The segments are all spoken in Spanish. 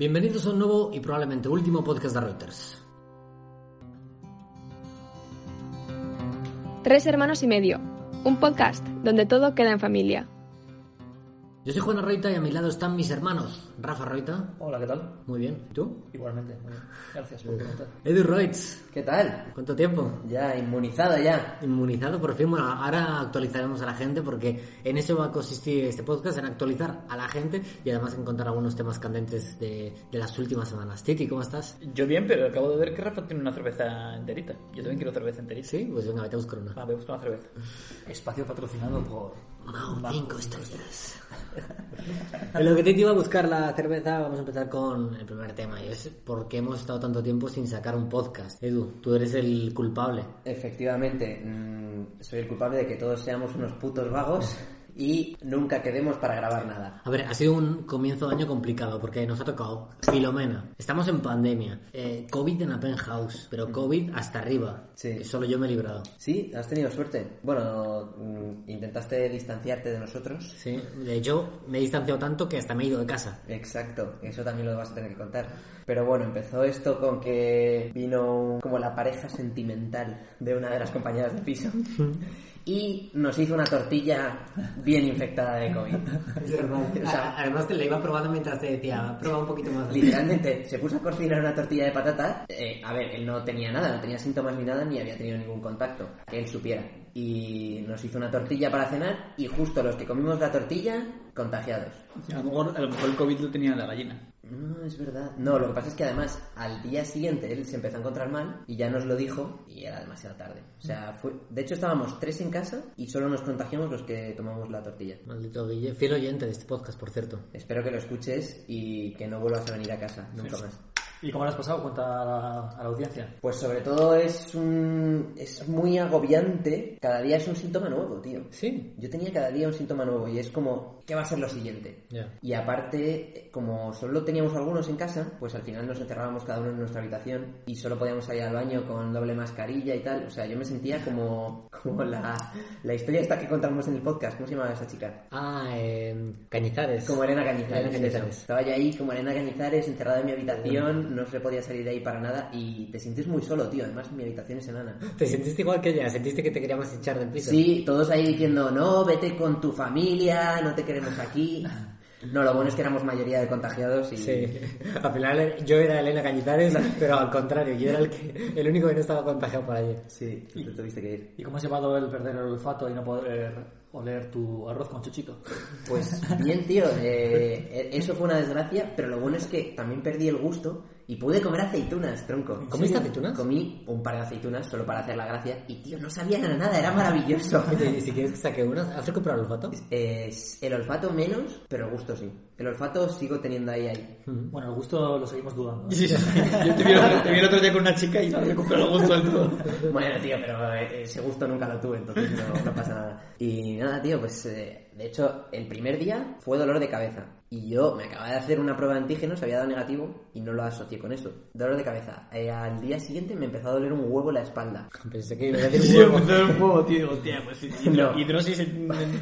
Bienvenidos a un nuevo y probablemente último podcast de Reuters. Tres hermanos y medio, un podcast donde todo queda en familia. Yo soy Juan Reita y a mi lado están mis hermanos. Rafa Reita. Hola, ¿qué tal? Muy bien. ¿Y tú? Igualmente, muy bien. Gracias por preguntar. Edu Reutz. ¿Qué tal? ¿Cuánto tiempo? Ya, inmunizado ya. Inmunizado, por fin. Bueno, ahora actualizaremos a la gente porque en eso va a consistir este podcast, en actualizar a la gente y además encontrar algunos temas candentes de, de las últimas semanas. Titi, ¿cómo estás? Yo bien, pero acabo de ver que Rafa tiene una cerveza enterita. Yo también quiero cerveza enterita. Sí, pues venga, vete a buscar una. Ah, me gusta una cerveza. Espacio patrocinado por... Mau, cinco estrellas. en lo que Titi va a buscar la cerveza, vamos a empezar con el primer tema y es por qué hemos estado tanto tiempo sin sacar un podcast. Edu, tú eres el culpable. Efectivamente, mm, soy el culpable de que todos seamos unos putos vagos y nunca quedemos para grabar nada. A ver, ha sido un comienzo de año complicado porque nos ha tocado Filomena. Estamos en pandemia. eh, COVID en la penthouse, pero COVID hasta arriba. Sí. Que Solo yo me he librado. Sí, has tenido suerte. Bueno, mm, intentaste distanciarte de nosotros. Sí, hecho me he distanciado tanto que hasta me he ido de casa. Exacto, eso también lo vas a tener que contar. Pero bueno, empezó esto con que vino como la pareja sentimental de una de las compañeras de piso y nos hizo una tortilla bien infectada de COVID. O sea, Además te la iba probando mientras te decía, prueba un poquito más. Literalmente, se puso a cocinar una tortilla de patata. Eh, a ver, él no tenía nada, no tenía síntomas ni nada, ni había tenido ningún contacto. Que él supiera. Y nos hizo una tortilla para cenar y justo los que comimos la tortilla, contagiados. A lo mejor, a lo mejor el COVID lo tenía la gallina. No, es verdad. No, lo que pasa es que además al día siguiente él se empezó a encontrar mal y ya nos lo dijo y era demasiado tarde. O sea, fue... de hecho estábamos tres en casa y solo nos contagiamos los que tomamos la tortilla. Maldito Guille, fiel oyente de este podcast, por cierto. Espero que lo escuches y que no vuelvas a venir a casa nunca más. ¿Y cómo lo has pasado? Cuenta a la, a la audiencia. Pues sobre todo es un... es muy agobiante. Cada día es un síntoma nuevo, tío. Sí. Yo tenía cada día un síntoma nuevo y es como, ¿qué va a ser lo siguiente? Ya. Y aparte, como solo teníamos algunos en casa, pues al final nos encerrábamos cada uno en nuestra habitación y solo podíamos salir al baño con doble mascarilla y tal. O sea, yo me sentía como, como la, la historia esta que contamos en el podcast. ¿Cómo se llamaba esa chica? Ah, eh, Cañizares. Como Elena Cañizares. Elena Cañizares. Estaba yo ahí como Elena Cañizares, encerrada en mi habitación, no se podía salir de ahí para nada y te sientes muy solo, tío. Además, mi habitación es enana. ¿Te sentiste igual que ella? ¿Sentiste que te queríamos echar del piso? Sí, todos ahí diciendo, no, vete con tu familia, no te queremos aquí. No, lo bueno es que éramos mayoría de contagiados y... Sí, al final yo era Elena Cañizares, pero al contrario, yo era el, que, el único que no estaba contagiado por allí. Sí, tú te tuviste que ir. ¿Y cómo has llevado el perder el olfato y no poder oler tu arroz con chuchito? Pues bien, tío, eh, eso fue una desgracia, pero lo bueno es que también perdí el gusto y pude comer aceitunas, tronco. ¿Comiste aceitunas? Comí un par de aceitunas solo para hacer la gracia y, tío, no sabían a nada, era maravilloso. Oye, si quieres que saque unas, ¿has recuperado el olfato? Es el olfato menos, pero el gusto sí. El olfato sigo teniendo ahí, ahí. Bueno, el gusto lo seguimos dudando. ¿eh? Yo te vi, el- te vi el otro día con una chica y no había comprado el gusto del todo. Bueno, tío, pero eh, ese gusto nunca lo tuve, entonces no, no pasa nada. Y nada, tío, pues eh, de hecho, el primer día fue dolor de cabeza. Y yo me acababa de hacer una prueba de antígenos, había dado negativo y no lo asocié con eso. Dolor de cabeza. Eh, al día siguiente me empezó a doler un huevo la espalda. Pensé que iba a decir Sí, un huevo. empezó el huevo, tío. Hostia, pues No. hidrosis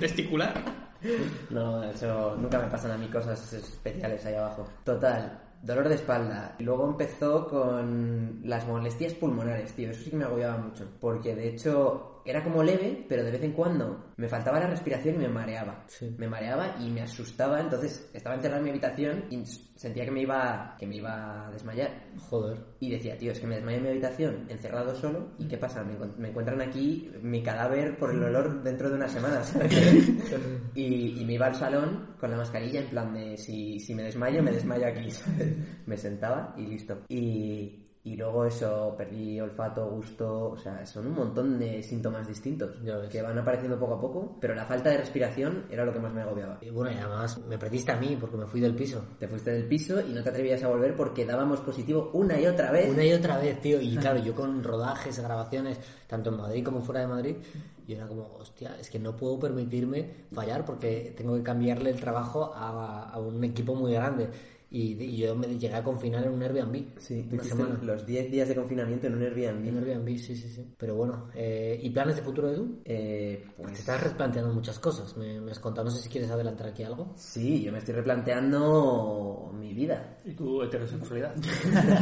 testicular. No, eso nunca me pasan a mí cosas especiales ahí abajo. Total, dolor de espalda. Y luego empezó con las molestias pulmonares, tío. Eso sí que me agobiaba mucho. Porque de hecho era como leve, pero de vez en cuando me faltaba la respiración y me mareaba. Sí. Me mareaba y me asustaba. Entonces estaba encerrado en mi habitación y sentía que me iba, que me iba a desmayar. Joder. Y decía, tío, es que me desmayé en mi habitación, encerrado solo, ¿y qué pasa? Me, me encuentran aquí mi cadáver por el olor dentro de unas semanas. y, y me iba al salón con la mascarilla en plan de, si, si me desmayo, me desmayo aquí. ¿sabes? me sentaba y listo. Y, y luego eso, perdí olfato, gusto, o sea, son un montón de síntomas distintos que van apareciendo poco a poco, pero la falta de respiración era lo que más me agobiaba. Y bueno, y además me perdiste a mí porque me fui del piso. Te fuiste del piso y no te atrevías a volver porque dábamos positivo una y otra vez. Una y otra vez, tío. Y claro, yo con rodajes, grabaciones, tanto en Madrid como fuera de Madrid, yo era como, hostia, es que no puedo permitirme fallar porque tengo que cambiarle el trabajo a, a un equipo muy grande. Y, y yo me llegué a confinar en un Airbnb. Sí, tú una hiciste semana. los 10 días de confinamiento en un Airbnb. En Airbnb, sí, sí, sí. Pero bueno, eh, ¿y planes de futuro, Edu? Eh, Te pues estás replanteando muchas cosas. Me, me has contado, no sé si quieres adelantar aquí algo. sí, yo me estoy replanteando mi vida. ¿Y tu heterosexualidad?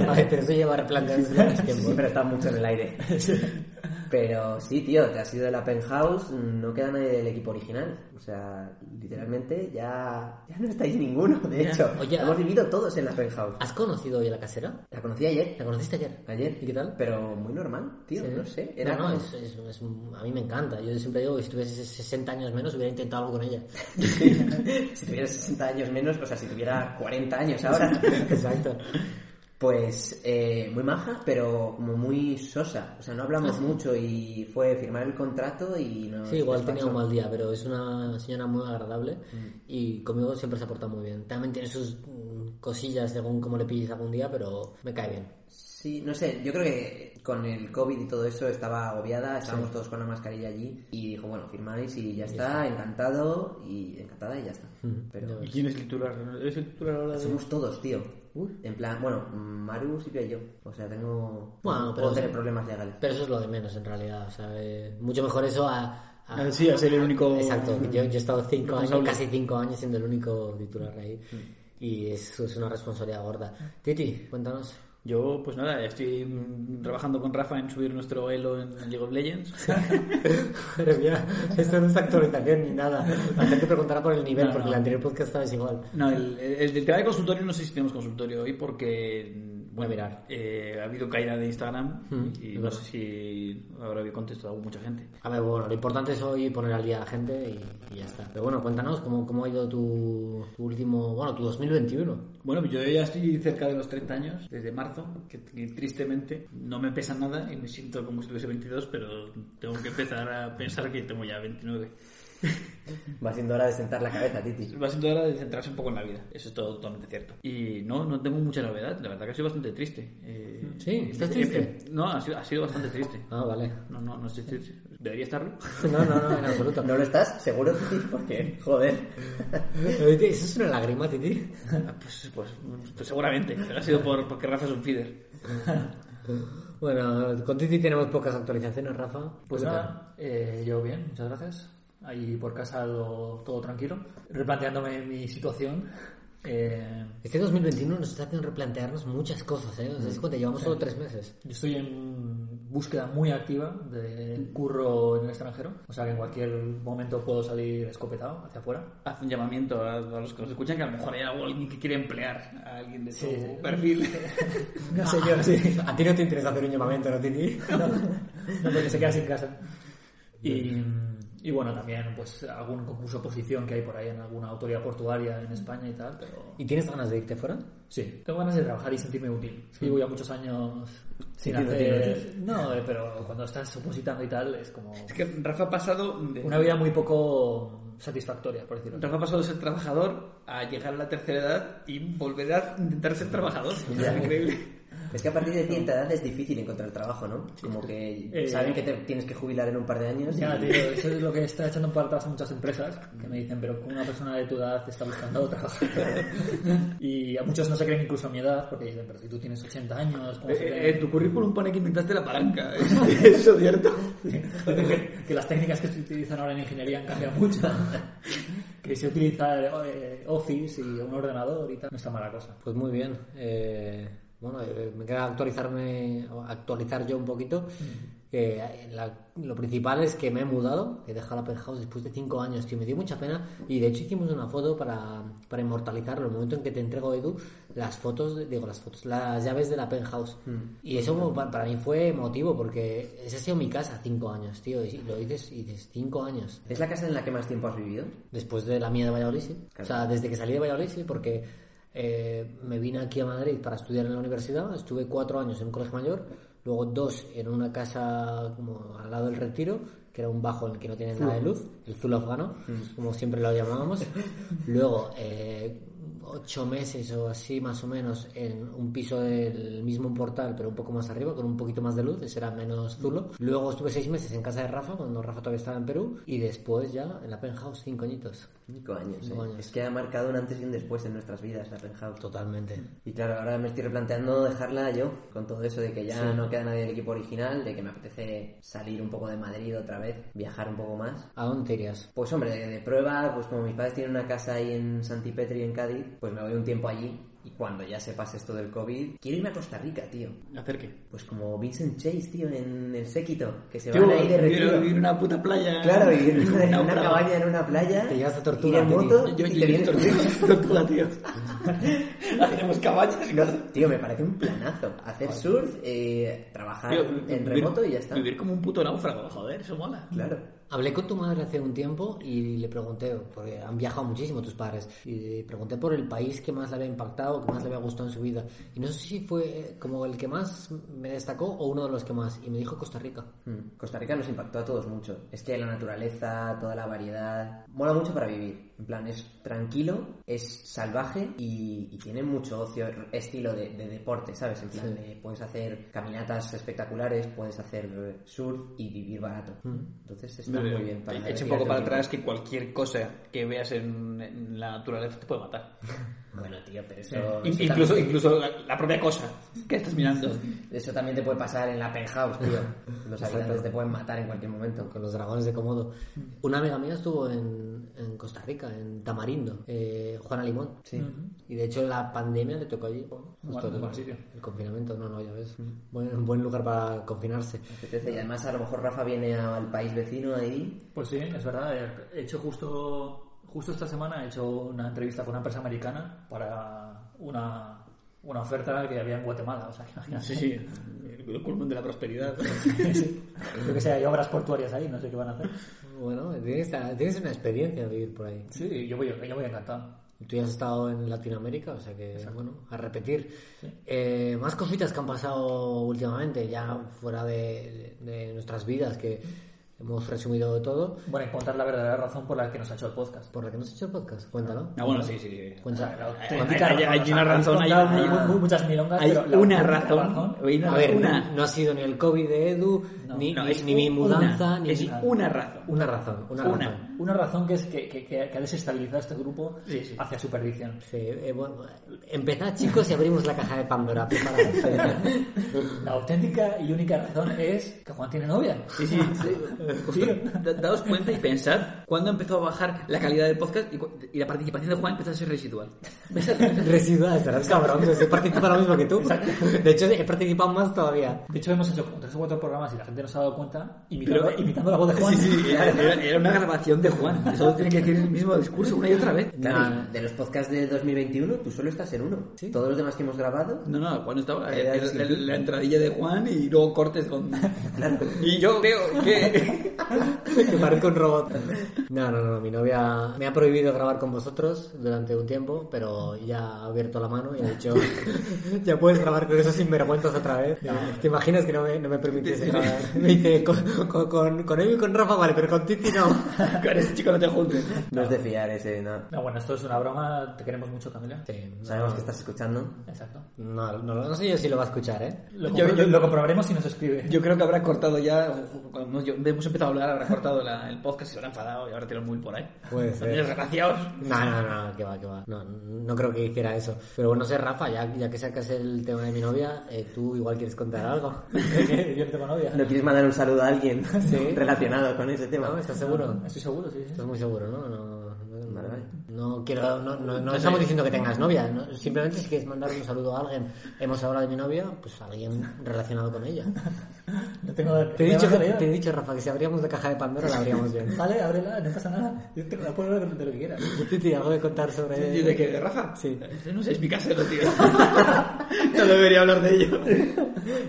Ay, pero eso lleva replanteando desde hace tiempo. Siempre está mucho en el aire. Pero sí, tío, te has ido de la penthouse, no queda nadie del equipo original. O sea, literalmente ya, ya no estáis ninguno, de hecho. Oye, Hemos ah. vivido todos en la penthouse. ¿Has conocido hoy a la casera? La conocí ayer. ¿La conociste ayer? Ayer. ¿Y qué tal? Pero muy normal, tío, Sí. no sé. Era no, no, es, es- es a mí me encanta. Yo siempre digo que si tuviese 60 años menos hubiera intentado algo con ella. si tuviera 60 años menos, o sea, si tuviera 40 años ahora. Exacto. Pues eh, muy maja, pero como muy sosa. O sea, no hablamos mucho y fue firmar el contrato y no. Sí, igual tenía un mal día, pero es una señora muy agradable Mm. y conmigo siempre se ha portado muy bien. También tiene sus mm, cosillas según cómo le pilles algún día, pero me cae bien. Sí, no sé, yo creo que con el COVID y todo eso estaba agobiada, estábamos todos con la mascarilla allí y dijo, bueno, firmáis y ya está, encantado y encantada y ya está. Pero ¿Y quién es el titular? ¿Eres el titular ahora de...? somos todos, tío. En plan, bueno, Maru, Silvia y yo. O sea, tengo... Bueno, puedo pero- tener problemas legales. Pero eso es lo de menos en realidad. O sea, eh, mucho mejor eso a... a- Ah, sí, a ser el único- Exacto, yo, yo he estado cinco años, casi cinco años siendo el único titular ahí. Y eso es una responsabilidad gorda. Titi, cuéntanos. Yo, pues nada, estoy mm, trabajando con Rafa en subir nuestro elo en League of Legends. Madre mía, esto no es actualización ni nada. La gente preguntará por el nivel, No, porque no. el anterior podcast estaba igual. No, el, el, el tema de consultorio no sé si tenemos consultorio hoy porque... a mirar. eh, ha habido caída de Instagram Mm, y no sé si habrá contestado mucha gente. A ver, bueno, lo importante es hoy poner al día a la gente y, y ya está. Pero bueno, cuéntanos cómo, cómo ha ido tu, tu último, bueno, tu 2021. Bueno, yo ya estoy cerca de los 30 años, desde marzo, que, que tristemente no me pesa nada y me siento como si tuviese 22, pero tengo que empezar a pensar que tengo ya 29. Va siendo hora de sentar la cabeza, Titi. Va siendo hora de centrarse un poco en la vida, eso es todo, totalmente cierto. Y no, no tengo mucha novedad, la verdad que soy bastante triste. Eh, Sí, ¿estás eh, triste? eh, no, ha sido, ha sido bastante triste. Ah, vale. No, no, no estoy triste. ¿Debería estarlo? No, no, no, en absoluto. ¿No lo estás? ¿Seguro, Titi? Porque, joder. ¿Eso es una lágrima, Titi? Pues, pues, pues seguramente, pero ha sido por, porque Rafa es un feeder. Bueno, con Titi tenemos pocas actualizaciones, Rafa. Pues ¿Tú qué nada, eh, yo bien, muchas gracias. Ahí por casa lo- todo tranquilo. Replanteándome mi situación. Eh, Este 2021 nos está haciendo replantearnos muchas cosas, ¿eh? ¿Os dais cuenta? Llevamos solo tres meses. yo estoy en búsqueda muy activa de curro en el extranjero. O sea que en cualquier momento puedo salir escopetado hacia afuera. Haz un llamamiento a, a los que nos escuchan que a lo mejor hay alguien que quiere emplear a alguien de su Sí, sí. perfil. No sé yo, sí. A ti no te interesa hacer un llamamiento, ¿no, Titi? No, porque se queda sin casa. Y, y bueno, también pues algún concurso oposición que hay por ahí en alguna autoridad portuaria en España y tal, pero ¿Y tienes ganas de irte fuera? sí, tengo ganas de trabajar y sentirme útil. Llevo ya muchos años sin Sintiéndote hacer... No, eh, pero cuando estás opositando y tal es como Es que Rafa ha pasado de, una vida muy poco satisfactoria, por decirlo. Rafa ha pasado de ser trabajador a llegar a la tercera edad y volver a intentar ser trabajador. Es increíble. Es que a partir de cierta edad es difícil encontrar trabajo, ¿no? Como que Eh, saben que te tienes que jubilar en un par de años. Ya, y- tío, eso es lo que está echando para atrás a muchas empresas que me dicen, pero una persona de tu edad está buscando trabajo. y a muchos no se creen incluso a mi edad porque dicen, pero si tú tienes 80 años, ¿cómo se Eh, creen? En tu currículum pone que inventaste la palanca. ¿Es eso cierto? Que, que las técnicas que se utilizan ahora en ingeniería han cambiado mucho. que se utiliza eh, Office y un ordenador y tal. No está mala cosa. Pues muy bien. Eh, bueno, eh, me queda actualizarme, actualizar yo un poquito. Que eh, la- lo principal es que me he mudado, he dejado la penthouse después de cinco años, tío, me dio mucha pena. Y de hecho hicimos una foto para, para inmortalizarlo. El momento en que te entrego, Edu, las fotos, digo las fotos, las llaves de la penthouse. Y eso para mí fue emotivo porque esa ha sido mi casa cinco años, tío. Y lo dices, y dices cinco años. ¿Es la casa en la que más tiempo has vivido? Después de la mía de Valladolid, sí. O sea, desde que salí de Valladolid, sí, porque eh, me vine aquí a Madrid para estudiar en la universidad. Estuve cuatro años en un colegio mayor, luego dos en una casa como al lado del retiro, que era un bajo en el que no tiene nada de luz, el Zul afgano, como siempre lo llamábamos. Luego, eh, ocho meses o así más o menos en un piso del mismo portal pero un poco más arriba con un poquito más de luz ese era menos zulo luego estuve seis meses en casa de Rafa cuando Rafa todavía estaba en Perú y después ya en la penthouse cinco añitos Cinco años, Cinco ¿eh? años. Es que ha marcado un antes y un después en nuestras vidas la penthouse. totalmente Y claro, ahora me estoy replanteando dejarla yo, con todo eso de que ya no queda nadie del equipo original, de que me apetece salir un poco de Madrid otra vez, viajar un poco más. ¿a dónde te irías? Pues hombre, de, de prueba, pues como mis padres tienen una casa ahí en Santipetri, en Cádiz, pues me voy un tiempo allí. Y cuando ya se pase esto del COVID, quiero irme a Costa Rica, tío. ¿Hacer qué? Pues como Vincent Chase, tío, en el séquito, que se van ahí de retiro. vivir en una puta playa. Claro, vivir en una cabaña en una playa. Te llevas a Tortuga, ir en moto Yo, y te vienes tortuga, tortuga, tío. Hacemos cabañas y cosas. Tío, me parece un planazo. Hacer surf, eh, trabajar Tío, en vivir- remoto y ya está. Vivir como un puto náufrago, joder, eso mola. Claro. Hablé con tu madre hace un tiempo y le pregunté, porque han viajado muchísimo tus padres, y pregunté por el país que más le había impactado, que más le había gustado en su vida. Y no sé si fue como el que más me destacó o uno de los que más. Y me dijo Costa Rica. Mm, Costa Rica nos impactó a todos mucho. Es que la naturaleza, toda la variedad, mola mucho para vivir. En plan, es tranquilo, es salvaje y, y tiene mucho ocio, estilo de, de deporte, ¿sabes? En plan, de- puedes hacer caminatas espectaculares, puedes hacer surf y vivir barato. Entonces está muy bien para Echa un poco para atrás que cualquier cosa que veas en, en la naturaleza te puede matar. Bueno, tío, pero eso, In- eso incluso también- incluso la, la propia cosa que estás mirando. Eso también te puede pasar en la penthouse, tío. Los habitantes te pueden matar en cualquier momento. con los dragones de Komodo. Una amiga mía estuvo en, en Costa Rica, en Tamarindo, eh, Juana Limón. Sí. Y de hecho la pandemia le tocó allí. Justo Bueno, el, buen sitio. el confinamiento, no, no, ya ves. Buen, buen lugar para confinarse. Apetece. Y además a lo mejor Rafa viene al país vecino ahí. Pues sí, es verdad. He hecho justo, justo esta semana he hecho una entrevista con una empresa americana para una, una oferta que había en Guatemala. O sea, que imagínate. Sí, sí, el culmen de la prosperidad. Yo que sé, hay obras portuarias ahí, no sé qué van a hacer. Bueno, tienes, tienes una experiencia vivir por ahí. Sí, yo voy, yo voy encantado. Tú ya has estado en Latinoamérica, o sea que, bueno, a repetir. Eh, más cositas que han pasado últimamente, ya fuera de, de nuestras vidas, que hemos resumido todo. Bueno, encontrar la verdadera razón por la que nos ha hecho el podcast. ¿Por la que nos has hecho el podcast? Cuéntalo. Ah, bueno, sí, sí. Cuenta. Hay- Auténtica hay- una razón, hay- muchas milongas, Hay pero una razón. A ver, una, no, no ha sido ni el COVID de Edu, ni, no, ni- es ni mi mudanza, una, ni es mi- una razón. Una razón, una, Una. razón. Una razón que es que, que, que ha desestabilizado este grupo Sí, sí. hacia su perdición. Sí, eh, bueno, empezad chicos y abrimos la caja de Pandora. La auténtica y única razón es que Juan tiene novia. Sí, sí, daos cuenta y pensad cuándo empezó a bajar la calidad del podcast y, y la participación de Juan empezó a ser residual. Residual, serás cabrón, he participado lo mismo que tú. De hecho, he participado más todavía. De hecho, hemos hecho tres o cuatro programas y la gente no se ha dado cuenta imitando, imitando la voz de Juan. Sí, sí, era, era- una grabación de Juan. Solo tiene que decir el mismo discurso una y otra vez. Claro, Nah. de los podcasts de 2021, tú solo estás en uno. Todos los demás que hemos grabado, No, no, Juan estaba. Era Era, así. la entradilla de Juan y luego cortes con. Y yo creo que. que parezco un robot. No, no, no, mi novia me ha prohibido grabar con vosotros durante un tiempo, pero ya ha abierto la mano y ha dicho, ya puedes grabar con esos sinvergüenzas otra vez. ¿Te imaginas que no me, no me permitiese grabar? Me dice, con, con, con, con él y con Rafa vale, pero con Titi no. Con ese chico no te juntes. no es de fiar ese, no. No, bueno, esto es una broma. Te queremos mucho, Camila. Sí, no, Sabemos que estás escuchando. Exacto. no, no, no sé yo si lo va a escuchar, ¿eh? Lo, Yo- yo- lo comprobaremos si nos escribe. Yo creo que habrá cortado ya. Cuando hemos, hemos empezado a hablar, habrá cortado la- el podcast y se habrá enfadado y ahora tiene móvil por ahí. También desgraciados. No, no, no, que va, que va. No, no creo que hiciera eso. Pero bueno, sé, Rafa, ya, ya que sacas el tema de mi novia, eh, tú igual quieres contar algo. Yo no tengo novia. ¿No quieres mandar un saludo a alguien relacionado con ese tema? ¿No? ¿Estás seguro? Estoy seguro, sí, sí. Estás muy seguro, ¿no? No, no, quiero, no, no, no estamos diciendo que tengas novia, ¿no? simplemente si quieres mandar un saludo a alguien, hemos hablado de mi novia, pues a alguien relacionado con ella. No tengo Te he dicho, que- tengo te he dicho, Rafa, que si abríamos la caja de Pandora la abríamos bien. Vale, ábrela, no pasa nada. Yo te la puedo hablar de lo que quieras. Titi, algo que contar sobre... ¿Y de qué? ¿De Rafa? Sí. No sé, es mi casero, tío. no debería hablar de ello.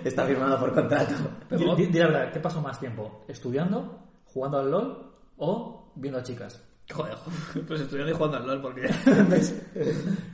Está firmado por contrato. Di, di- di la verdad, ¿qué pasó más tiempo? ¿Estudiando? ¿Jugando al LOL? ¿O viendo a chicas? Joder, pues estudiando y jugando al LOL porque...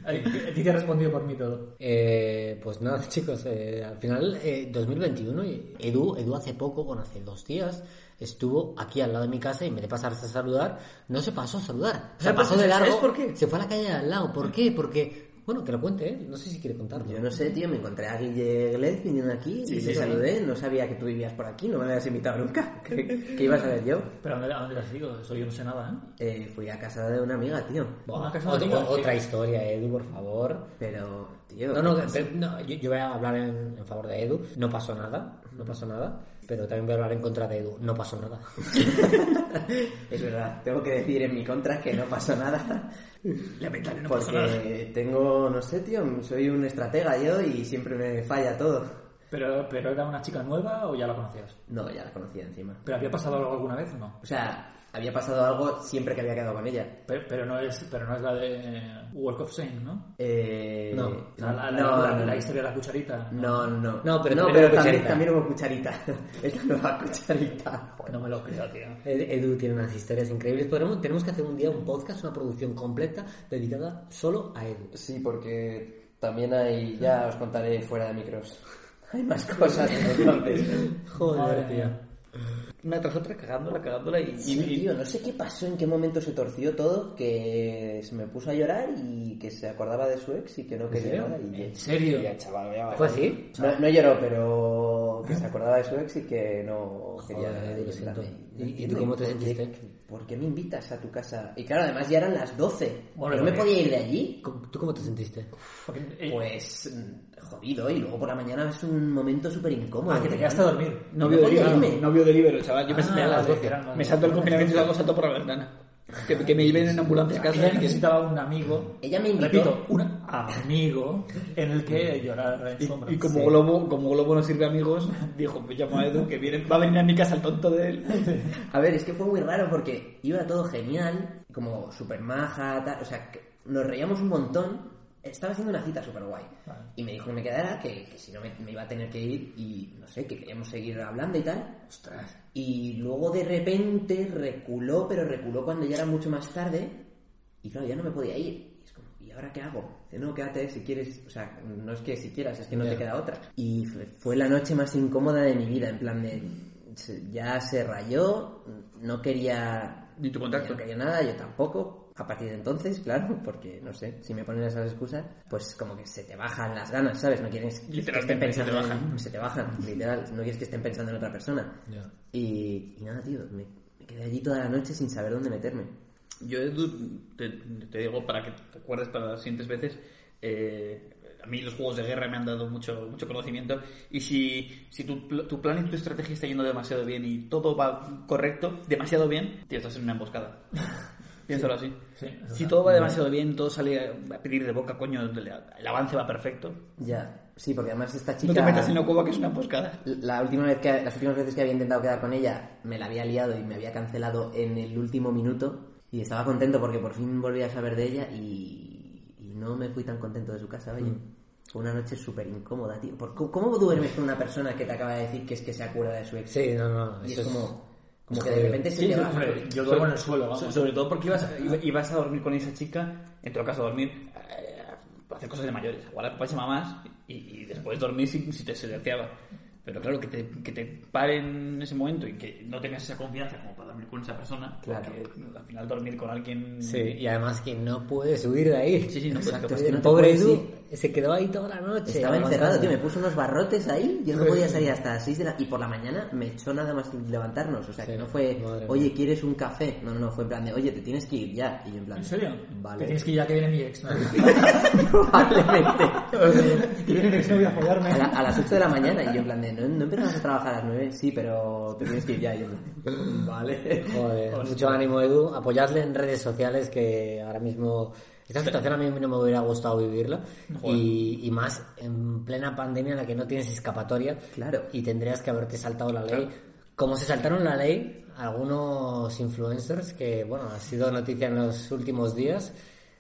Ay, A ti te ha respondido por mí todo. Eh, pues nada, chicos, eh, al final, eh, 2021, y Edu, Edu hace poco, bueno, hace dos días, estuvo aquí al lado de mi casa y en vez de pasarse a saludar, no se pasó a saludar. O sea, pasó de largo. ¿sabes por qué? Se fue a la calle de al lado. ¿Por qué? Porque, bueno, que lo cuente, ¿eh? No sé si quiere contarlo. Yo no sé, tío, me encontré a Guille Glez viniendo aquí Sí, y sí, le sí. saludé. No sabía que tú vivías por aquí, no me habías invitado nunca. ¿Qué, qué iba a saber yo? Pero ¿a dónde, a dónde has ido? Eso yo no sé nada, ¿eh? Eh, fui a casa de una amiga, tío. Una casa de otra, otra historia, Edu, por favor. Pero, tío. No, no, pero- no, yo, yo voy a hablar en, en favor de Edu. No pasó nada, no pasó nada. Pero también voy a hablar en contra de Edu. No pasó nada. Es verdad, tengo que decir en mi contra que no pasó nada. Lamentable, no pasa Porque nada. tengo, no sé, tío, soy un estratega yo y siempre me falla todo. Pero, ¿Pero era una chica nueva o ya la conocías? No, ya la conocía encima. ¿Pero había pasado algo alguna vez o no? O sea, había pasado algo siempre que había quedado con ella. Pero, pero no, es, pero no es la de Walk of Shame, ¿no? Eh, No. La, la, la- no, la- no, la no. historia de la cucharita. No, no. No, pero no, también pero hubo también, cucharita. también hubo cucharita. Es la nueva cucharita. No me lo creo, tío. Ed- Edu tiene unas historias increíbles. Podremos, tenemos que hacer un día un podcast, una producción completa dedicada solo a Edu. Sí, porque también hay, ya os contaré fuera de micros. Hay más cosas entonces. Joder, Madre tío. Una tras otra, cagándola, cagándola y... Sí, y- tío, no sé qué pasó, en qué momento se torció todo, que se me puso a llorar y que se acordaba de su ex y que no quería nada. Y ¿En serio? Ya, chaval, ya va. ¿Fue así? No, no lloró, pero que se acordaba de su ex y que no quería nada. Y ¿Y- y tú cómo te ¿por qué- sentiste? ¿Por qué me invitas a tu casa? Y claro, además ya eran las 12. Bueno, ¿No me podía ir de allí? ¿Cómo- ¿Tú cómo te sentiste? Pues mm, jodido, y luego por la mañana es un momento súper incómodo. ah, que te quedaste a dormir. Novio No novio de libero, chaval. Yo me, Ah, me- vale, me- eran las me salto el confinamiento y salgo salto por la ventana. Que, que me lleven en ambulancia a casa. Ella necesitaba un amigo. Ella me invitó. Repito, un amigo en el que llorar en Y, sombras. y como Globo, como Globo no sirve a amigos, dijo, pues llamo a Edu, que viene, va a venir a mi casa el tonto de él. A ver, es que fue muy raro porque iba todo genial, como súper maja, tal, o sea, nos reíamos un montón. Estaba haciendo una cita súper guay. Vale. Y me dijo que me quedara, que, que si no me, me iba a tener que ir y no sé, que queríamos seguir hablando y tal. Ostras. Y luego de repente reculó, pero reculó cuando ya era mucho más tarde. Y claro, ya no me podía ir. Y es como, ¿y ahora qué hago? Dice, no, quédate si quieres. O sea, no es que si quieras, es que no Ya. te queda otra. Y fue- la noche más incómoda de mi vida, en plan de. Ya se rayó, no quería. Ni tu contacto. No quería nada, yo tampoco. A partir de entonces, claro, porque no sé, si me ponen esas excusas, pues como que se te bajan las ganas, ¿sabes? No quieres que estén Literalmente, se te pensando en- bajan. se te bajan, literal. No quieres que estén pensando en otra persona. Ya. Y, y nada, tío, me, me quedé allí toda la noche sin saber dónde meterme. Yo, te, te digo para que te acuerdes para las siguientes veces, eh, a mí los juegos de guerra me han dado mucho, mucho conocimiento y si, si tu, tu plan y tu estrategia está yendo demasiado bien y todo va correcto, demasiado bien, tío, estás en una emboscada. Piénsalo así. Sí, si todo va demasiado bien, todo sale a pedir de boca, coño, el avance va perfecto. Ya, sí, porque además esta chica... No te metas en una cueva que es una emboscada. La última vez que, las últimas veces que había intentado quedar con ella, me la había liado y me había cancelado en el último minuto. Y estaba contento porque por fin volví a saber de ella y, y no me fui tan contento de su casa, oye. Fue una noche súper incómoda, tío. ¿Por, ¿Cómo cómo duermes con una persona que te acaba de decir que es que se acuerda de su ex? Sí, no, no. y eso es es- como, como que de repente se Sí, te va. hombre, yo duermo en el suelo, vamos. So- Sobre todo porque ibas, iba- ibas a dormir con esa chica, en todo caso a dormir, eh, a hacer cosas de mayores, igual a papás y mamás, y, y después dormir si, si te silenciaba. Pero claro, que te, que te paren en ese momento y que no tengas esa confianza como para dormir con esa persona, Claro. porque al final dormir con alguien... Sí, y además que no puedes huir de ahí. Sí, sí, no Exacto, no te pobre puedes Edu se quedó ahí toda la noche. Estaba encerrado, tío, me puso unos barrotes ahí, yo no podía salir hasta las 6 de la... Y por la mañana me echó nada más sin levantarnos, o sea, que no fue, oye, mía. ¿quieres un café? No, no, no, fue en plan de, oye, te tienes que ir ya. Y yo en plan, ¿En serio? Vale. Que tienes que ir ya que viene mi ex, ¿no? Probablemente. que viene mi ex, no voy a follarme. A, la- a las 8 de la mañana, y yo en plan de, ¿no, no empezamos a trabajar a las 9? Sí, pero te tienes que ir ya. Yo vale. Joder, mucho ánimo, Edu. Apoyadle en redes sociales que ahora mismo. Esta situación a mí no me hubiera gustado vivirla. Y, y más en plena pandemia en la que no tienes escapatoria. Claro. Y tendrías que haberte saltado la ley. Como se saltaron la ley algunos influencers que, bueno, ha sido noticia en los últimos días.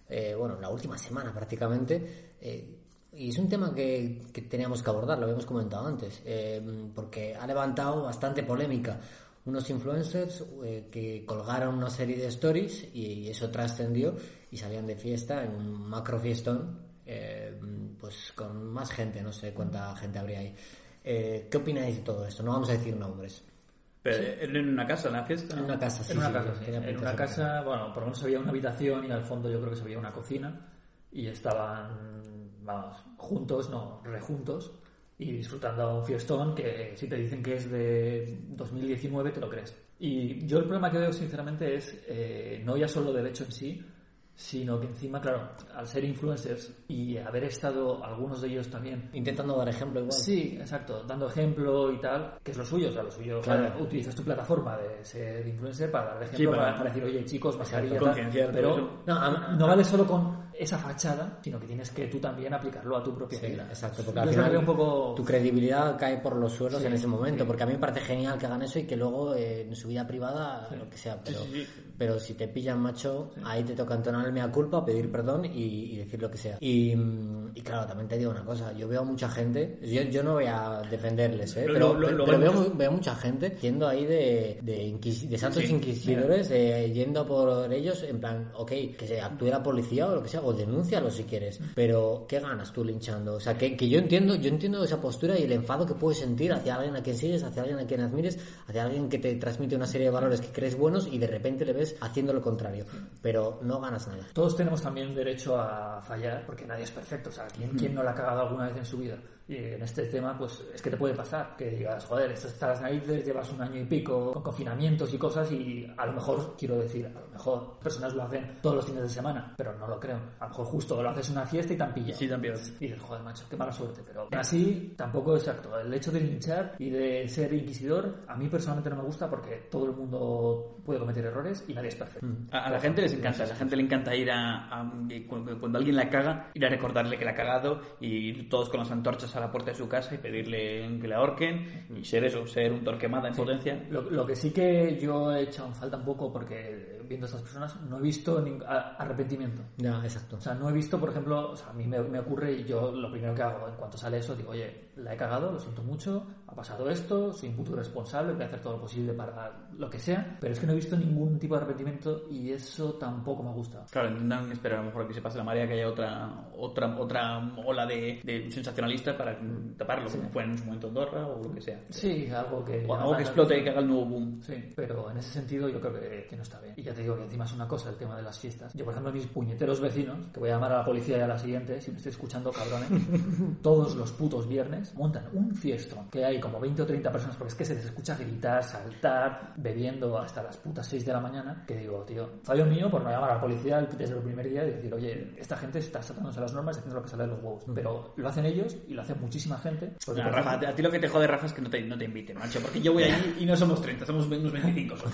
eh, bueno, la última semana prácticamente. eh, y es un tema que, que teníamos que abordar, lo habíamos comentado antes, eh, porque ha levantado bastante polémica. unos influencers eh, que colgaron una serie de stories y eso trascendió y salían de fiesta en un macro fiestón, eh, pues con más gente, no sé cuánta gente habría ahí. Eh, ¿Qué opináis de todo esto? No vamos a decir nombres. Pero en una casa, en la fiesta. En una casa, sí. en una sí, casa, sí. En una casa, bueno, por lo menos había una habitación y al fondo yo creo que se veía una cocina y estaban, vamos, juntos, no, rejuntos y disfrutando un fiestón que si te dicen que es de 2019 te lo crees. Y yo el problema que veo sinceramente es eh, no ya solo del hecho en sí, sino que encima, claro, al ser influencers y haber estado algunos de ellos también Intentando dar ejemplo igual. Sí, exacto, dando ejemplo y tal, que es lo suyo, o sea, lo suyo, Claro. claro, utilizas tu plataforma de ser influencer para dar Sí, ejemplo, para- para, para decir, oye, chicos, mascarilla, tal, pero no, no vale solo con esa fachada, sino que tienes que tú también aplicarlo a tu propia Sí, vida. exacto, porque Yo al que final un poco... tu credibilidad cae por los suelos Sí, en ese momento, sí. porque a mí me parece genial que hagan eso y que luego eh, en su vida privada, lo que sea, pero, pero si te pillan macho, ahí te toca entonar el mea culpa, pedir perdón y, y decir lo que sea. Y, y claro, también te digo una cosa, yo veo a mucha gente, yo, yo no voy a defenderles, ¿eh? Pero, lo- lo- pero lo veo, mucha gente yendo ahí de, de, santos Sí, inquisidores, eh, yendo por ellos, en plan, ok, que se actúe la policía o lo que sea, o denúncialo si quieres, pero ¿qué ganas tú linchando? O sea, que, que yo entiendo, yo entiendo esa postura y el enfado que puedes sentir hacia alguien a quien sigues, hacia alguien a quien admires, hacia alguien que te transmite una serie de valores que crees buenos y de repente le ves haciendo lo contrario, pero no ganas nada. Todos tenemos también derecho a fallar, porque nadie es perfecto. O sea, ¿quién, quién no la ha cagado alguna vez en su vida? Y en este tema, pues es que te puede pasar que digas, joder, estás hasta las narices, llevas un año y pico con confinamientos y cosas, y a lo mejor, quiero decir, a lo mejor personas lo hacen todos los fines de semana, pero no lo creo. A lo mejor justo lo haces una fiesta y te han pillado. Sí, pillado. Y dices, joder, macho, qué mala suerte. Pero así tampoco es exacto. El hecho de linchar y de ser inquisidor, a mí personalmente no me gusta porque todo el mundo puede cometer errores y nadie es perfecto. A, a la gente les encanta, a la gente le encanta ir a, cuando alguien la caga, ir a recordarle que la ha cagado y ir todos con las antorchas a la puerta de su casa y pedirle que la ahorquen y ser eso, ser un torquemada en potencia. Lo, lo que sí que yo he echado en falta un poco, porque viendo a estas personas no he visto arrepentimiento. Ya, exacto. O sea, no he visto, por ejemplo, o sea, a mí me, me ocurre y yo lo primero que hago en cuanto sale eso, digo, oye, la he cagado, lo siento mucho, ha pasado esto, soy un puto responsable, voy a hacer todo lo posible para lo que sea, pero es que no he visto ningún tipo de arrepentimiento y eso tampoco me gusta. Claro, intentan esperar a lo mejor a que se pase la marea, que haya otra otra otra ola de, de sensacionalista para taparlo, como fue en su momento Andorra o lo que sea. Sí, algo que... O algo que explote y que haga el nuevo boom. Sí, pero en ese sentido yo creo que, que no está bien. Y ya te digo que encima es una cosa el tema de las fiestas. Yo, por ejemplo, mis puñeteros vecinos, que voy a llamar a la policía y a la siguiente, si me estoy escuchando, cabrones, todos los putos viernes montan un fiestón que hay como 20 o 30 personas, porque es que se les escucha gritar, saltar, bebiendo hasta las putas 6 de la mañana, que digo, tío, fallo mío por no llamar a la policía desde el primer día y decir, oye, esta gente está saltándose las normas y haciendo lo que sale de los huevos. Pero lo hacen ellos y lo hace muchísima gente. porque, por Rafa, ejemplo, a ti lo que te jode, Rafa, es que no te, no te inviten, macho. Porque yo voy allí y no somos 30, somos unos 25 solo.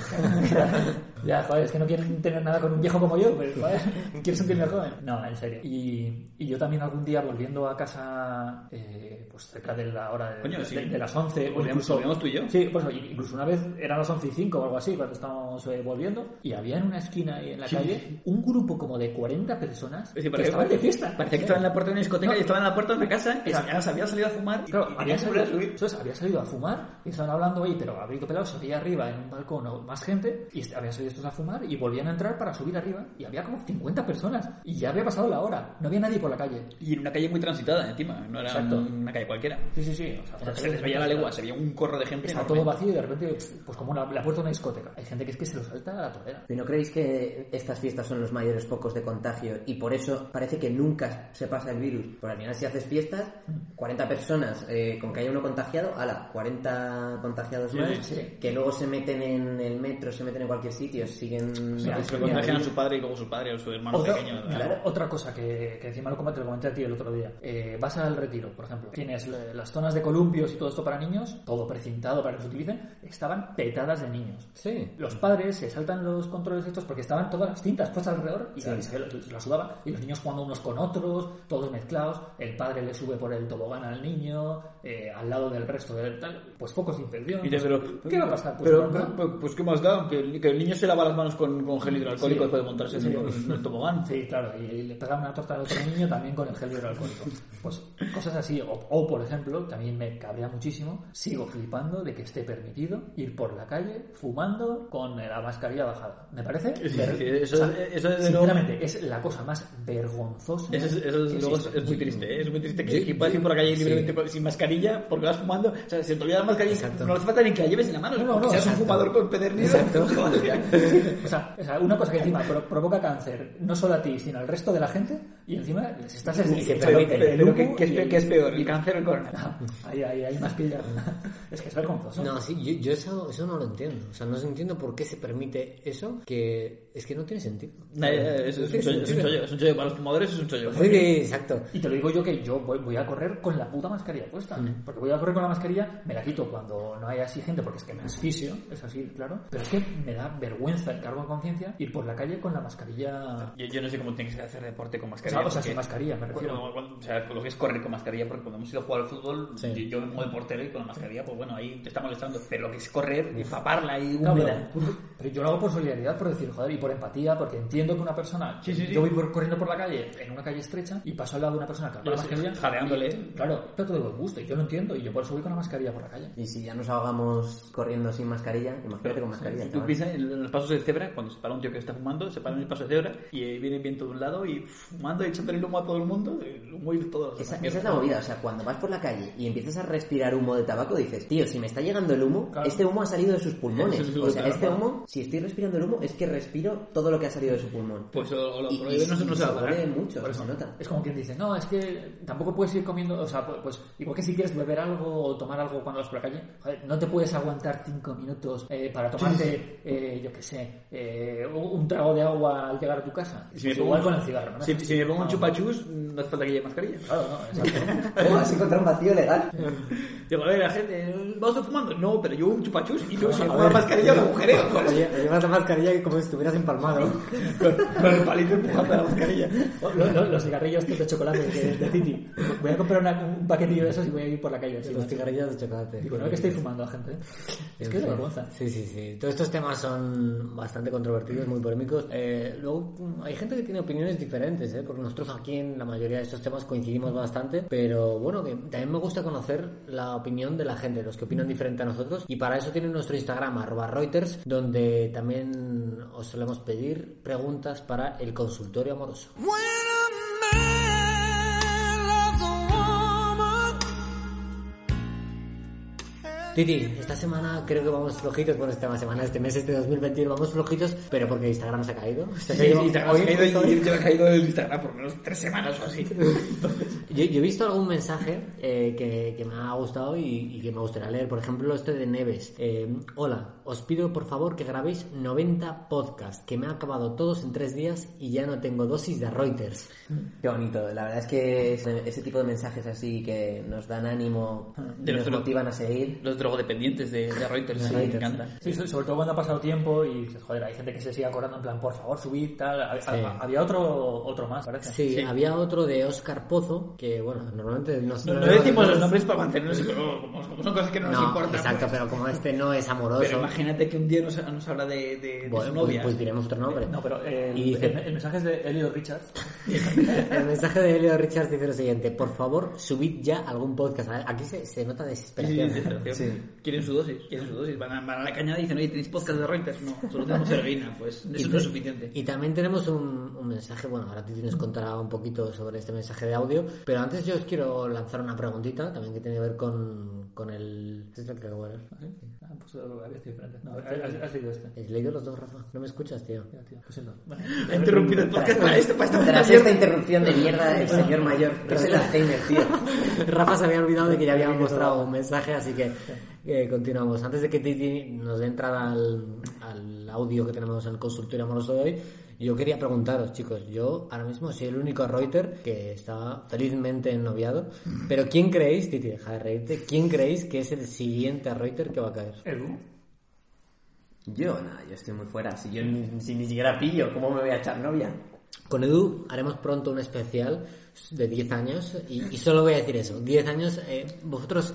ya, joder, es que no quieren tener nada con un viejo como yo, pero joder, quiero sentirme joven. No, en serio. Y, y yo también algún día volviendo a casa, eh, pues cerca de la hora de, Coño, de- sí. de, las 11, o incluso... tú y yo. Sí, pues incluso una vez eran las 11 y 5 o algo así, cuando estábamos eh, volviendo, y había en una esquina ahí en la Sí. calle un grupo como de 40 personas Es que estaban de fiesta. Parecía que estaban en la puerta de una discoteca No. y estaban en la puerta de una casa que Claro. había salido a fumar y, Claro, y había salido, entonces, había salido a fumar y estaban hablando ahí, pero abrigo pelado se veía arriba en un balcón o más gente y habían salido estos a fumar y volvían a entrar para subir arriba y había como 50 personas y ya había pasado la hora, no había nadie por la calle. Y en una calle muy transitada encima, no era Exacto. una calle cualquiera. Sí, sí, sí. o sea, Se les veía la legua, se veía un corro de gente. Está enorme. todo vacío y de repente, pues como una- la puerta de una discoteca. Hay gente que es que se lo salta a la torera. ¿Y no creéis que estas fiestas son los mayores focos de contagio y por eso parece que nunca se pasa el virus? Por al final si haces fiestas, 40 personas, eh, con que haya uno contagiado, ala, 40 contagiados más, sí, sí. que luego se meten en el metro, se meten en cualquier sitio, siguen... Sí, se lo contagian a su padre y luego su padre o su hermano Otra, pequeño. claro. otra cosa que, que encima lo comenté, lo comenté a ti el otro día. Eh, vas al retiro, por ejemplo. Tienes las zonas de columpios y todo esto para niños, todo precintado para que se utilicen, estaban petadas de niños. Sí. Los padres se saltan los controles estos porque estaban todas las cintas puestas alrededor y se, se la sudaba. Y los niños jugando unos con otros, todos mezclados. El padre le sube por el tobogán al niño, eh, al lado del resto del tal. Pues focos de infección. Y ¿Qué va a pasar? Pues pero, pero- pues, ¿qué más da? Que el niño se lava las manos con, con gel hidroalcohólico Sí. después de montarse Sí. en, el, en el tobogán. Sí, claro, y le pegaba una torta al otro niño también con el gel hidroalcohólico. Pues cosas así, o, o, por ejemplo, mí me cabrea muchísimo, sigo flipando de que esté permitido ir por la calle fumando con la mascarilla bajada. Me parece. Sí, eso- o sea, eso luego- sinceramente, es la cosa más vergonzosa. Eso, es, eso es- luego es, es muy triste, ¿eh? es muy triste que, Sí, que puedas ir por la calle libremente sin mascarilla porque vas fumando. O sea, si te olvidas la mascarilla, Exacto. no hace falta ni que la lleves en la mano. No, no, no, seas un fumador con pedernido. Exacto. O sea, o sea, una cosa que encima pro- provoca cáncer, no solo a ti, sino al resto de la gente, y encima les estás se echando permite. el Pero ¿qué, qué es, y qué es peor, el cáncer o el coronavirus? Ahí, ahí, ahí más pilla. Es que es vergonzoso. No, sí, yo, yo eso, eso no lo entiendo. O sea, no entiendo por qué se permite eso, que es que no tiene sentido. Ya, es, es un chollo, es un chollo, es un chollo. Para los fumadores es un chollo. Sí, exacto. Y te lo digo yo que yo voy, voy a correr con la puta mascarilla puesta. Porque voy a correr con la mascarilla, me la quito cuando no hay así gente, porque es que me asfixio, es así, claro. Pero es que me da vergüenza el cargo de conciencia ir por la calle con la mascarilla. Yo, yo no sé cómo tienes que hacer deporte con O mascarilla. Sea, o sea, porque- sin mascarilla, me refiero. Cuando- cuando- o sea, lo que es correr con mascarilla, porque cuando hemos ido a jugar al fútbol, Sí. yo, como de portero y con la mascarilla, pues bueno, ahí te está molestando. Pero lo que es correr, y taparla y Claro, húmeda. pero, pero yo lo hago por solidaridad, por decir, joder, y por empatía, porque entiendo que una persona. Sí, sí, sí. Yo voy por- corriendo por la calle, en una calle estrecha, y paso al lado de una persona que con la mascarilla. jadeándole. claro, pero todo buen gusto, y yo lo entiendo, y yo por eso voy con la mascarilla por la calle. Y si ya nos ahogamos corriendo sin mascarilla, imagínate con mascarilla. Tú chaval. piensas en los pasos de cebra, cuando se para un tío que está fumando, se para en el paso de cebra y viene el viento de un lado y fumando y echándole el humo a todo el mundo, el humo y todos los Esa, esa es la movida, o sea, cuando vas por la calle y empiezas a respirar humo de tabaco, dices, tío, si me está llegando el humo, Claro. este humo ha salido de sus pulmones. Es O sea, este humo, si estoy respirando el humo, es que respiro todo lo que ha salido de su pulmón. Pues o, o lo Y, y, no, se- no se va a mucho, Por se nota. Es como quien dice, no, es que tampoco puedes ir comiendo, o sea, pu- pues igual que si quieres beber algo o tomar algo cuando vas por la calle, joder, no te puedes aguantar cinco minutos eh, para tomarte, eh, yo qué sé, eh, un trago de agua al llegar a tu casa. Si me Pues pongo- igual con el cigarro, ¿no? Si, si me pongo un chupachus, no hace falta que lleve mascarilla. Claro, no, exacto. ¿Cómo has encontrado un vacío legal? Digo, a ver, la gente, ¿vas a fumando? No, pero yo un chupachus y luego si me pongo la mascarilla lo agujereo. Oye, llevas la mascarilla como si estuvieras empalmado. Con, el palito empujando la mascarilla. Los cigarrillos de chocolate de Titi. Voy a comprar una- un paquetillo de esos y voy a ir por la calle. Los cigarrillos de chocolate. Digo, no es que estoy fumando a gente. Es que es de vergüenza. Sí, sí, sí. Todos estos temas son bastante controvertidos, muy polémicos. Eh, luego, hay gente que tiene opiniones diferentes, ¿eh? porque nosotros aquí en la mayoría de estos temas coincidimos bastante. Pero bueno, que también me gusta conocer la opinión de la gente, los que opinan diferente a nosotros. Y para eso tienen nuestro Instagram, arroba Reuters, donde también os solemos pedir preguntas para el consultorio amoroso. Titi, esta semana creo que vamos flojitos, bueno, esta semana, este mes, este 2021 vamos flojitos, pero porque Instagram se ha caído. Se ha Sí, caído- Instagram hoy se ha caído y lleva caído el Instagram por menos tres semanas o así. Yo, yo he visto algún mensaje eh, que, que me ha gustado y, y que me gustaría leer. Por ejemplo, este de Neves. Eh, Hola, os pido por favor que grabéis 90 podcasts, que me han acabado todos en tres días y ya no tengo dosis de Reuters. Qué bonito, la verdad es que ese, ese tipo de mensajes así que nos dan ánimo y De nos motivan a seguir. Los drogodependientes de, de Reuters, sí, me. Sí, sobre todo cuando ha pasado tiempo y joder, hay gente que se sigue acordando en plan, por favor, subid, tal. Había otro, otro más, parece. Sí, Sí. había otro de Oscar Pozo, que bueno, normalmente no, No, no decimos los nombres para mantenernos, como, como son cosas que no, nos No, importan. exacto, pues- pero como este no es amoroso, Pero imagínate que un día nos, nos habla de, de, de bueno, su pues, novia. pues diremos otro nombre. No, pero el, Y dice- el- el mensaje es de Elliot Richards. El mensaje de Elio Richards dice lo siguiente: Por favor, subid ya algún podcast. Aquí se, se nota Sí, desesperación. sí, desesperación. Quieren su dosis, quieren su dosis. Van a, van a la cañada y dicen, oye, ¿tenéis podcast de Reuters? No, solo tenemos heroína. Pues eso no es suficiente. Y también tenemos un, un mensaje, bueno, ahora Titi nos contará un poquito sobre este mensaje de audio, pero antes yo os quiero lanzar una preguntita, también que tiene que ver con, con el... ¿Este es el que acabo de leer? Ah, pues sido diferente. No, has, has leído este. ¿Has leído los dos, Rafa? ¿No me escuchas, tío? Ya, tío, siento. Bueno, Ha interrumpido el podcast para esto, para esta Tras mierda. esta interrupción de mierda, el señor mayor, es el Alzheimer, tío. Rafa se había olvidado de que ya habíamos mostrado un mensaje, así que eh, continuamos. Antes de que Titi nos dé entrada al, al audio que tenemos en el consultorio amoroso de hoy, yo quería preguntaros, chicos, yo ahora mismo soy el único Reuter que está felizmente ennoviado, pero ¿quién creéis, Titi, deja de reírte, quién creéis que es el siguiente Reuter que va a caer? Edu. Yo, nada, yo estoy muy fuera. Si yo ni, si ni siquiera pillo, ¿cómo me voy a echar novia? Con Edu haremos pronto un especial de 10 años y, y solo voy a decir eso, 10 años, eh, vosotros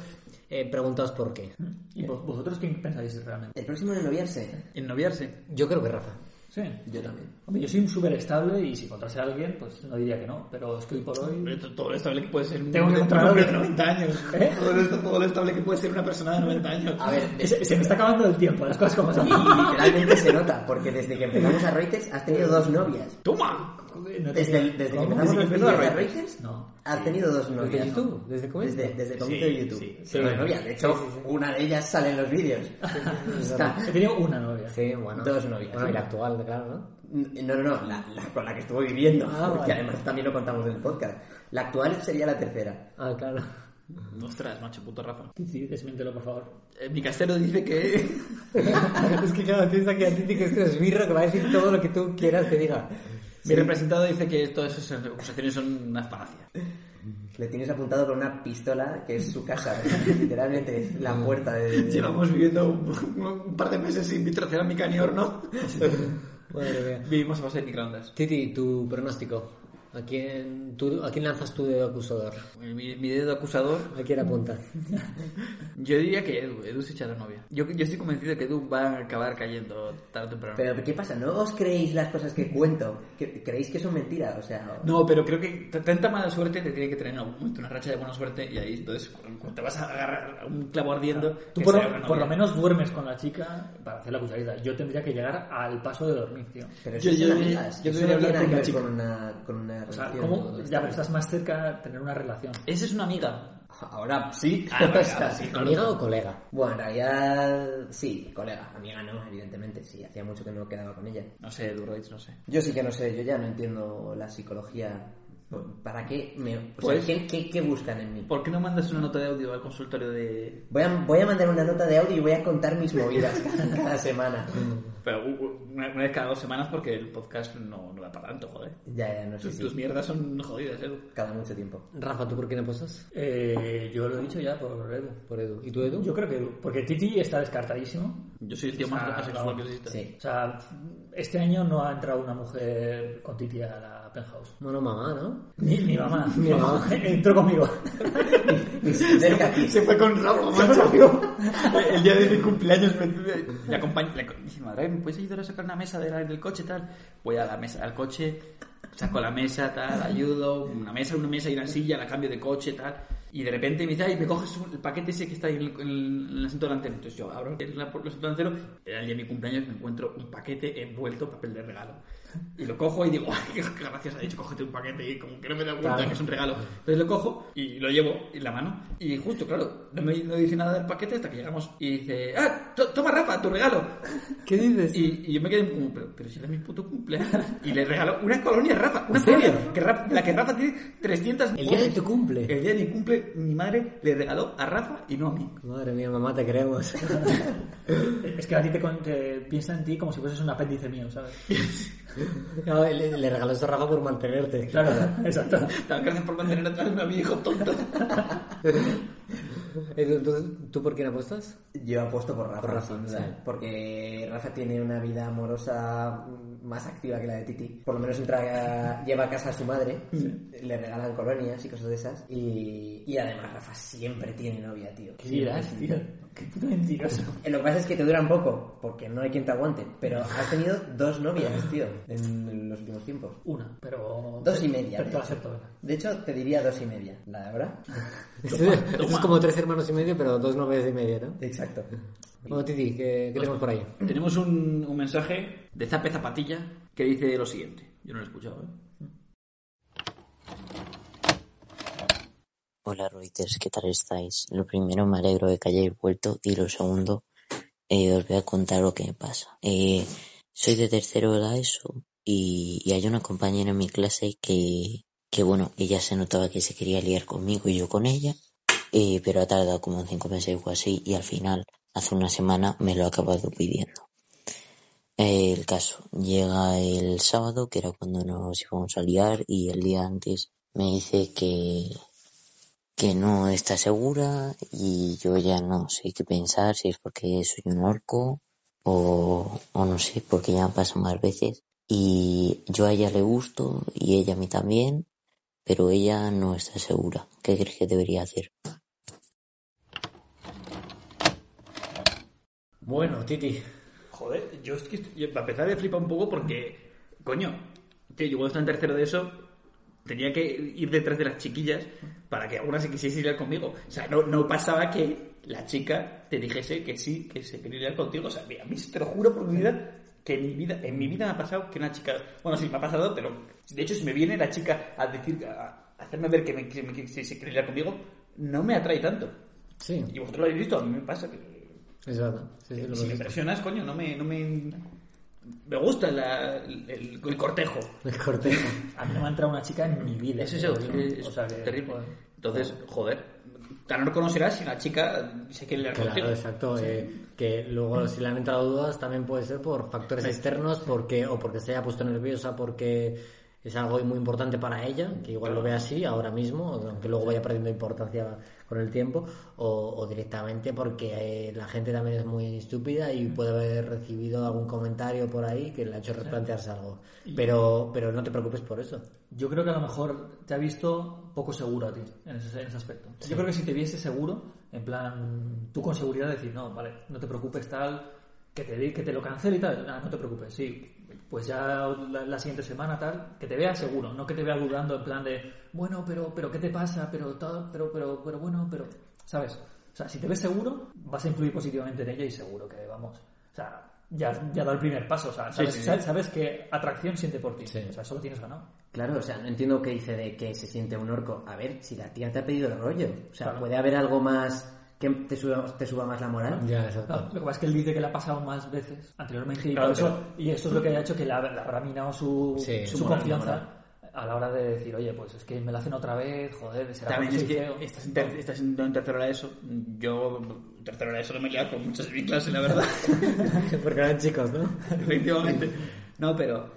eh, preguntaos por qué. ¿Y vos- vosotros quién pensáis realmente? El próximo en noviarse. En noviarse. Yo creo que Rafa. Sí. Yo también. Hombre, yo soy súper estable y si encontrase a alguien, pues no diría que no. Pero es que hoy por hoy. Todo lo estable que puede ser un Tengo que un encontrar hombre de algo. 90 años. ¿Eh? Todo, lo, todo lo estable que puede ser una persona de 90 años. A ver, Se, se me está acabando el tiempo, las cosas como son. y literalmente se nota, porque desde que empezamos a Reuters has tenido dos novias. ¡Toma! No Desde, desde que empezamos ¿Desde que a Reuters? Reuters, No. has tenido dos novias. ¿Desde YouTube? ¿Desde cómo? Desde, desde el Sí, comienzo de YouTube. sí, novias. De hecho, Sí, sí, sí. una de ellas sale en los vídeos. He tenido una novia. Sí, bueno. Dos novias. Bueno, la actual, claro, ¿no? No, no, no, la, la con la que estuvo viviendo, Ah, porque vale. además también lo contamos en el podcast. La actual sería la tercera. Ah, claro. Ostras, macho, puto Rafa. Sí, desmiéntelo, por favor. Eh, mi casero dice que. es que claro, tienes aquí a Titi que este es birro que va a decir todo lo que tú quieras que diga. Mi representado dice que todas esas acusaciones son una falacia. Le tienes apuntado con una pistola que es su casa, literalmente es la puerta de... Llevamos viviendo un, un par de meses sin vitrocerámica ni horno. Madre mía. Vivimos a base de microondas. Titi, tu pronóstico. ¿A quién, tú, ¿A quién lanzas tu dedo acusador? Mi, mi dedo acusador, ¿A quién apuntas? yo diría que Edu. Edu se echa la novia. Yo, yo estoy convencido de que Edu va a acabar cayendo tarde o temprano. Pero ¿qué pasa? ¿No os creéis las cosas que cuento? ¿Que- ¿Creéis que son mentiras? O sea... No, pero creo que tanta mala suerte te tiene que tener en algún momento una racha de buena suerte y ahí entonces te vas a agarrar a un clavo ardiendo Tú que por, lo- por menos duermes con la chica para hacer la cucharita. Yo tendría que llegar al paso de dormir, tío. Pero Yo- eso yo amigas, yo eso debería no tiene hablar que con una con una, una O sea, relación. ¿cómo? Ya, pero estás más cerca de tener una relación. Esa es una amiga. Ahora sí. Ah, venga, Está- sí, claro. ¿Amiga o colega? Bueno, en realidad sí, colega. Amiga no, evidentemente, sí. Hacía mucho que no quedaba con ella. No sé, Edu Reitz, no sé. Yo sí que no sé, yo ya no entiendo la psicología. ¿Para qué me... O sea, Pues- ¿qué, qué, qué buscan en mí? ¿Por qué no mandas una nota de audio al consultorio de... Voy a, voy a mandar una nota de audio y voy a contar mis movidas cada, cada semana. Pero uh, uh, una, una vez cada dos semanas porque el podcast no, no da para tanto, joder. Ya, ya, no sé Tus, si... tus mierdas son jodidas, Edu. Cada mucho tiempo. Rafa, ¿tú por quién apuestas? Eh, yo lo he dicho ya por Edu. Por Edu. ¿Y tú, Edu? Yo creo que Edu. Porque Titi está descartadísimo. Yo soy el tío más Ah, homosexual no. que existe. Sí. O sea, este año no ha entrado una mujer con Titi a la penthouse. Bueno, mamá, ¿no? Ni mi mamá. Mi mamá entró conmigo. Cerca. Se fue con macho. El día de mi cumpleaños me, le acompañé. Le, dice, madre, ¿me puedes ayudar a sacar una mesa de la- del coche tal? Voy a la mesa, al coche, saco la mesa, tal, ayudo, una mesa, una mesa y una silla, la cambio de coche, tal. Y de repente me dice, ay, me coges el paquete ese que está ahí en el, en el- en el asiento delantero. Entonces yo abro el, el asiento delantero, era el día de mi cumpleaños, me encuentro un paquete envuelto en papel de regalo. Y lo cojo y digo, ay, qué gracias, ha dicho, cógete un paquete y como que no me da cuenta Claro. que es un regalo. Entonces lo cojo y lo llevo en la mano. Y justo, claro, no me no dice nada del paquete hasta que llegamos y dice, ah, to- toma Rafa, tu regalo. ¿Qué dices? Y, y yo me quedé como, pero, pero si era mi puto cumpleaños. Y le regaló una colonia a Rafa, una Rafa- la que Rafa tiene 300 El día de tu cumple. El día de mi cumple, mi madre le regaló a Rafa y no a mí. Madre mía, mamá, te queremos. Es que a ti te, piensa en ti como si fueses un apéndice mío, ¿sabes? No, le, le regaló esto a Rafa por mantenerte. Claro, exacto. Gracias por mantener atrás a mi hijo tonto. Edu, ¿tú, por quién apuestas? Yo apuesto por Rafa, Por Rafa, sí. porque Rafa tiene una vida amorosa más activa que la de Titi. Por lo menos entra a- lleva a casa a su madre, le regalan colonias y cosas de esas. Y, y además Rafa siempre tiene novia, tío. ¿Qué dirás, tío? Qué puto mentiroso. Lo que pasa es que te duran poco, porque no hay quien te aguante. Pero has tenido dos novias, tío, en los últimos tiempos. Una, pero... Dos y media, Pero de hecho. De hecho, te diría dos y media. ¿La de ahora? Esto, es como tres hermanos y medio, pero dos novias y media, ¿no? Exacto. Bueno, Titi, ¿qué, qué tenemos por ahí? Tenemos un, un mensaje de Zape Zapatilla que dice lo siguiente. Yo no lo he escuchado, ¿eh? Hola Reuters, ¿qué tal estáis? Lo primero me alegro de que hayáis vuelto y lo segundo eh, os voy a contar lo que me pasa. Eh, soy de tercero de la ESO y, y hay una compañera en mi clase que, que bueno, ella se notaba que se quería liar conmigo y yo con ella, eh, pero ha tardado como cinco meses o así y al final, hace una semana, me lo ha acabado pidiendo. El caso, llega el sábado, que era cuando nos íbamos a liar, y el día antes me dice que, que no está segura y yo ya no sé qué pensar, si es porque soy un orco o, o no sé, porque ya pasa más veces. Y yo a ella le gusto y ella a mí también, pero ella no está segura. ¿Qué crees que debería hacer? Bueno, Titi, Joder, yo es que estoy- para empezar me flipa un poco porque, coño, tío, yo cuando estaba en tercero de eso tenía que ir detrás de las chiquillas para que alguna se quisiese liar conmigo. O sea, no, no pasaba que la chica te dijese que sí, que se quería liar contigo. O sea, a mí te lo juro por mi vida que en mi vida, en mi vida me ha pasado que una chica, bueno, sí, me ha pasado, pero de hecho si me viene la chica a decir, a a hacerme ver que, me, que, que se quiere liar conmigo, no me atrae tanto. Sí, Y vosotros lo habéis visto, a mí me pasa que es verdad. Sí, sí, lo si me impresionas, coño, no me, no me, me gusta la- el, el- cortejo. El cortejo. A mí no me ha entrado una chica en mi vida. Es eso, tío. es O sea que, terrible. joder. Entonces, joder, tan no conocerás si la chica se quiere liar Claro, contigo. exacto. eh, que luego si le han entrado dudas también puede ser por factores externos, porque o porque se haya puesto nerviosa porque es algo muy importante para ella, que igual lo ve así ahora mismo, aunque luego vaya perdiendo importancia con el tiempo, o, o directamente porque eh, la gente también es muy estúpida y puede haber recibido algún comentario por ahí que le ha hecho replantearse algo. Pero, pero no te preocupes por eso. Yo creo que a lo mejor te ha visto poco seguro a ti en ese, en ese aspecto. Yo creo que si te viese seguro, en plan, tú con seguridad decir, no, vale, no te preocupes tal, que te, que te lo cancele y tal, nada, no te preocupes, sí, pues ya la, la siguiente semana tal, que te vea seguro, no que te vea dudando en plan de, bueno, pero, pero ¿qué te pasa? Pero, tal, pero, pero, pero bueno, pero, ¿sabes? O sea, si te ves seguro, vas a influir positivamente en ella y seguro que, vamos, o sea, ya, ya da el primer paso, o sea, sabes, sí, sí. sabes- sabes que atracción siente por ti, o sea, eso lo tienes ganado. Claro, o sea, no entiendo qué dice de que se siente un orco. A ver, si la tía te ha pedido el rollo. O sea, Claro. puede haber algo más que te suba, te suba más la moral. Ya, exacto. No, lo que pasa es que él dice que le ha pasado más veces anteriormente y, Claro, por eso, y eso es lo que ha hecho que le, ha- le habrá minado su, Sí, su su moral, confianza a la hora de decir, oye, pues es que me la hacen otra vez, joder, será También es que estás en, ter- estás en, en tercero de eso. Yo, en tercero de eso no me he liado con muchas clase, la verdad. porque eran chicos, ¿no? Efectivamente. No, pero.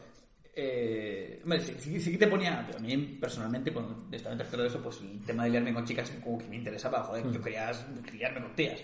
Eh, sí, sí- sí que te ponía. A mí, personalmente, cuando estaba en tercero de eso, pues el tema de liarme con chicas, como que me interesaba. Joder, yo quería liarme con tías.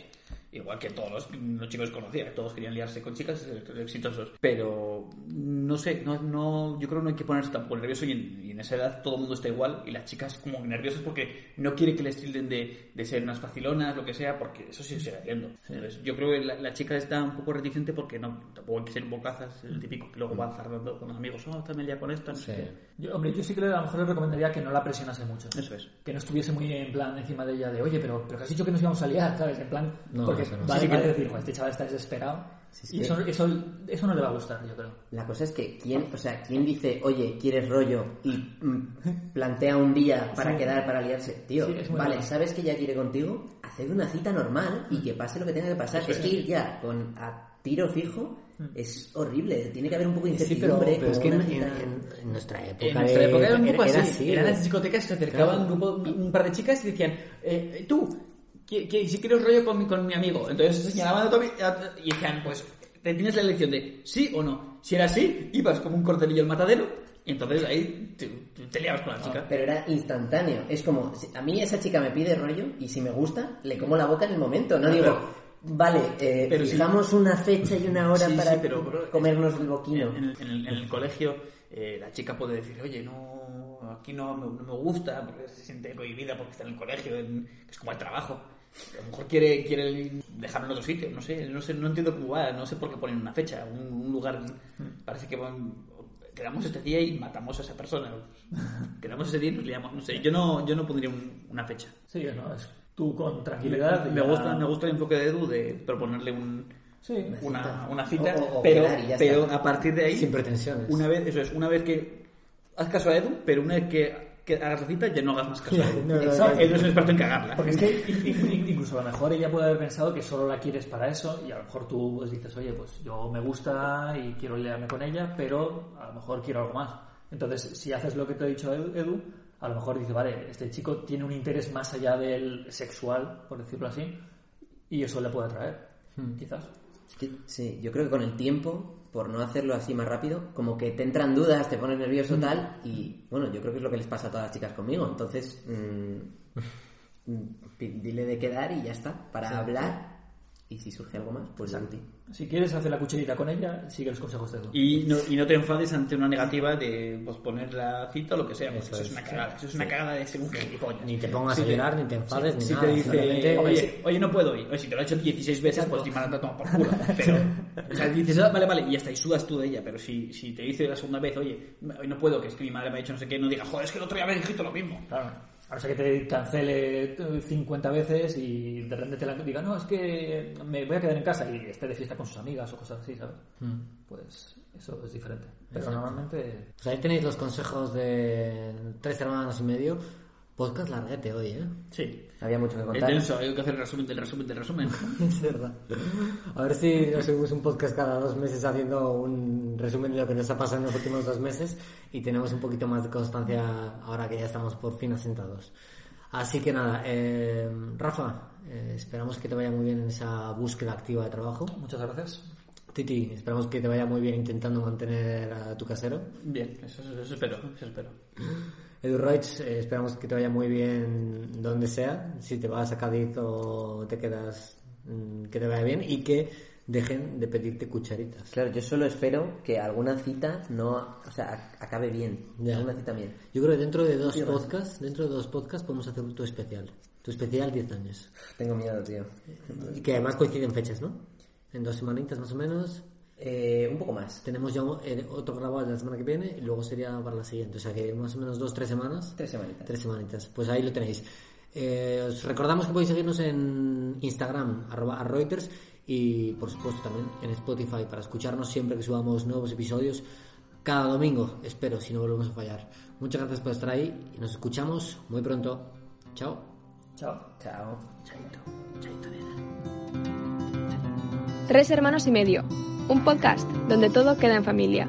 Igual que todos los, los chicos que conocía, todos querían liarse con chicas exitosos. Pero no sé, no, no, yo creo que no hay que ponerse tampoco nervioso y en, y en esa edad todo el mundo está igual y las chicas como nerviosas porque no quiere que les tilden de, de ser unas facilonas, lo que sea, porque eso sí se sigue haciendo. Entonces, yo creo que la, la chica está un poco reticente porque no, tampoco hay que ser bocazas, el típico que luego va zardando con los amigos, oh, también ya con esto, sé Sí. Yo, hombre, yo sí que a lo mejor le recomendaría que no la presionase mucho. Eso es. Que no estuviese muy en plan encima de ella de, oye, pero, pero que has dicho que nos íbamos a liar, ¿sabes? En plan, No, porque eso no. vale, Sí, que- decir, "Joder, este chaval está desesperado. Sí, y sí. eso, eso, eso no le va a gustar, yo creo. La cosa es que, ¿quién, o sea, ¿quién dice, oye, quieres rollo? Y mm, plantea un día para quedar, para liarse. Tío, vale. ¿sabes que ella quiere contigo? Haced una cita normal y que pase lo que tenga que pasar. Es que ir ya con a tiro fijo es horrible. Tiene que haber un poco de Sí, pero, incertidumbre. pero es que en, en- en- nuestra época, En nuestra de- época era un poco era así. Eran las discotecas que se acercaban un, grupo, un par de chicas y decían, eh, tú, que, que si quieres rollo con mi, con mi amigo. Entonces señalaban a tu y decían, pues, te tienes la elección de sí o no. Si era sí, ibas como un cortelillo al matadero y entonces ahí te, te- liabas con la chica. Pero era instantáneo. Es como, a mí esa chica me pide rollo y si me gusta, le como la boca en el momento. No digo, vale, eh, pero sí. fijamos una fecha y una hora Sí, para sí, pero, bro, comernos el boquino. En, en- el, en el colegio, eh, la chica puede decir, oye, no, aquí no, me- no me gusta, porque se siente cohibida porque está en el colegio, en- es como el trabajo. A lo mejor quiere, quiere dejarlo en otro sitio, no sé, no sé, no entiendo cómo va, no sé por qué ponen una fecha, un, un lugar, parece que van, quedamos este día y matamos a esa persona, quedamos ese día y nos liamos, no sé, yo no, yo no pondría un- una fecha. Sí, no, es tú con tranquilidad. Me ya- gusta, me gusta el enfoque de Edu de proponerle un, Sí, una, una cita, O- o- pero, pero a partir de ahí, Sin pretensiones. una vez, eso es, una vez que haz caso a Edu, pero una vez que, que hagas la cita ya no hagas más caso a Edu. No, no. Edu es un experto en cagarla. Porque es que in- in- incluso a lo mejor ella puede haber pensado que solo la quieres para eso y a lo mejor tú pues, dices, oye, pues yo me gusta y quiero liarme con ella, pero a lo mejor quiero algo más. Entonces, si haces lo que te ha dicho Edu, a lo mejor dice, vale, este chico tiene un interés más allá del sexual, por decirlo así, y eso le puede atraer, quizás. Es que, sí, yo creo que con el tiempo, por no hacerlo así más rápido, como que te entran dudas, te pones nervioso tal, y bueno, yo creo que es lo que les pasa a todas las chicas conmigo. Entonces, mm, mm, dile de quedar y ya está, para hablar Y si surge algo más, pues Santi. Si quieres hacer la cucharita con ella, sigue los consejos de Edu. Y no, y no te enfades ante una negativa de posponer la cita o lo que sea, porque Eso eso, es es. una cagada. Eso es una cagada de ser un gilipollas. Ni te pongas Si a te- llorar, ni te enfades, ni si nada. te dice, simplemente, oye, oye, no puedo ir. Oye, si te lo he hecho 16 veces, pues ni me la toma por culo. Pero, o sea, dices, "Ah, vale, vale, y hasta ahí sudas tú de ella. Pero si, si te dice la segunda vez, oye, hoy no puedo, que es que mi madre me ha dicho no sé qué, no digas, joder, es que el otro día me dijiste lo mismo. Claro. A no ser que te cancele eh, 50 veces y de repente te la diga, no, es que me voy a quedar en casa y esté de fiesta con sus amigas o cosas así, ¿sabes? Pues eso es diferente. Pero normalmente Pues ahí tenéis los consejos de tres hermanos y medio. Podcast larguete hoy, ¿eh? Sí. Había mucho que Es contar. denso, hay que hacer el resumen del resumen del resumen. Es verdad. A ver si nos subimos un podcast cada dos meses haciendo un resumen de lo que nos ha pasado en los últimos dos meses y tenemos un poquito más de constancia ahora que ya estamos por fin asentados. Así que nada, eh, Rafa, eh, esperamos que te vaya muy bien en esa búsqueda activa de trabajo. muchas gracias. Titi, esperamos que te vaya muy bien intentando mantener a tu casero. Bien, eso, eso espero, eso espero. Edu Reutz, eh, esperamos que te vaya muy bien donde sea, si te vas a Cádiz o te quedas, mm, que te vaya bien y que dejen de pedirte cucharitas. Claro, yo solo espero que alguna cita no, o sea, ac- acabe bien. Ya. Alguna cita bien. Yo creo que dentro de dos podcasts, dentro de dos podcasts podemos hacer tu especial. Tu especial 10 años. Tengo miedo, tío. Y que además coinciden fechas, ¿no? En dos semanitas más o menos. Eh, un poco más. Tenemos ya eh, otro grabado la semana que viene y luego sería para la siguiente. O sea que más o menos dos, tres semanas. Tres semanitas. Tres semanitas. Pues ahí lo tenéis. Eh, os recordamos que podéis seguirnos en Instagram, arroba a Reuters, y por supuesto también en Spotify para escucharnos siempre que subamos nuevos episodios. Cada domingo, espero, si no volvemos a fallar. Muchas gracias por estar ahí y nos escuchamos muy pronto. Chao. Chao. Chao. Tres hermanos y medio, un podcast donde todo queda en familia.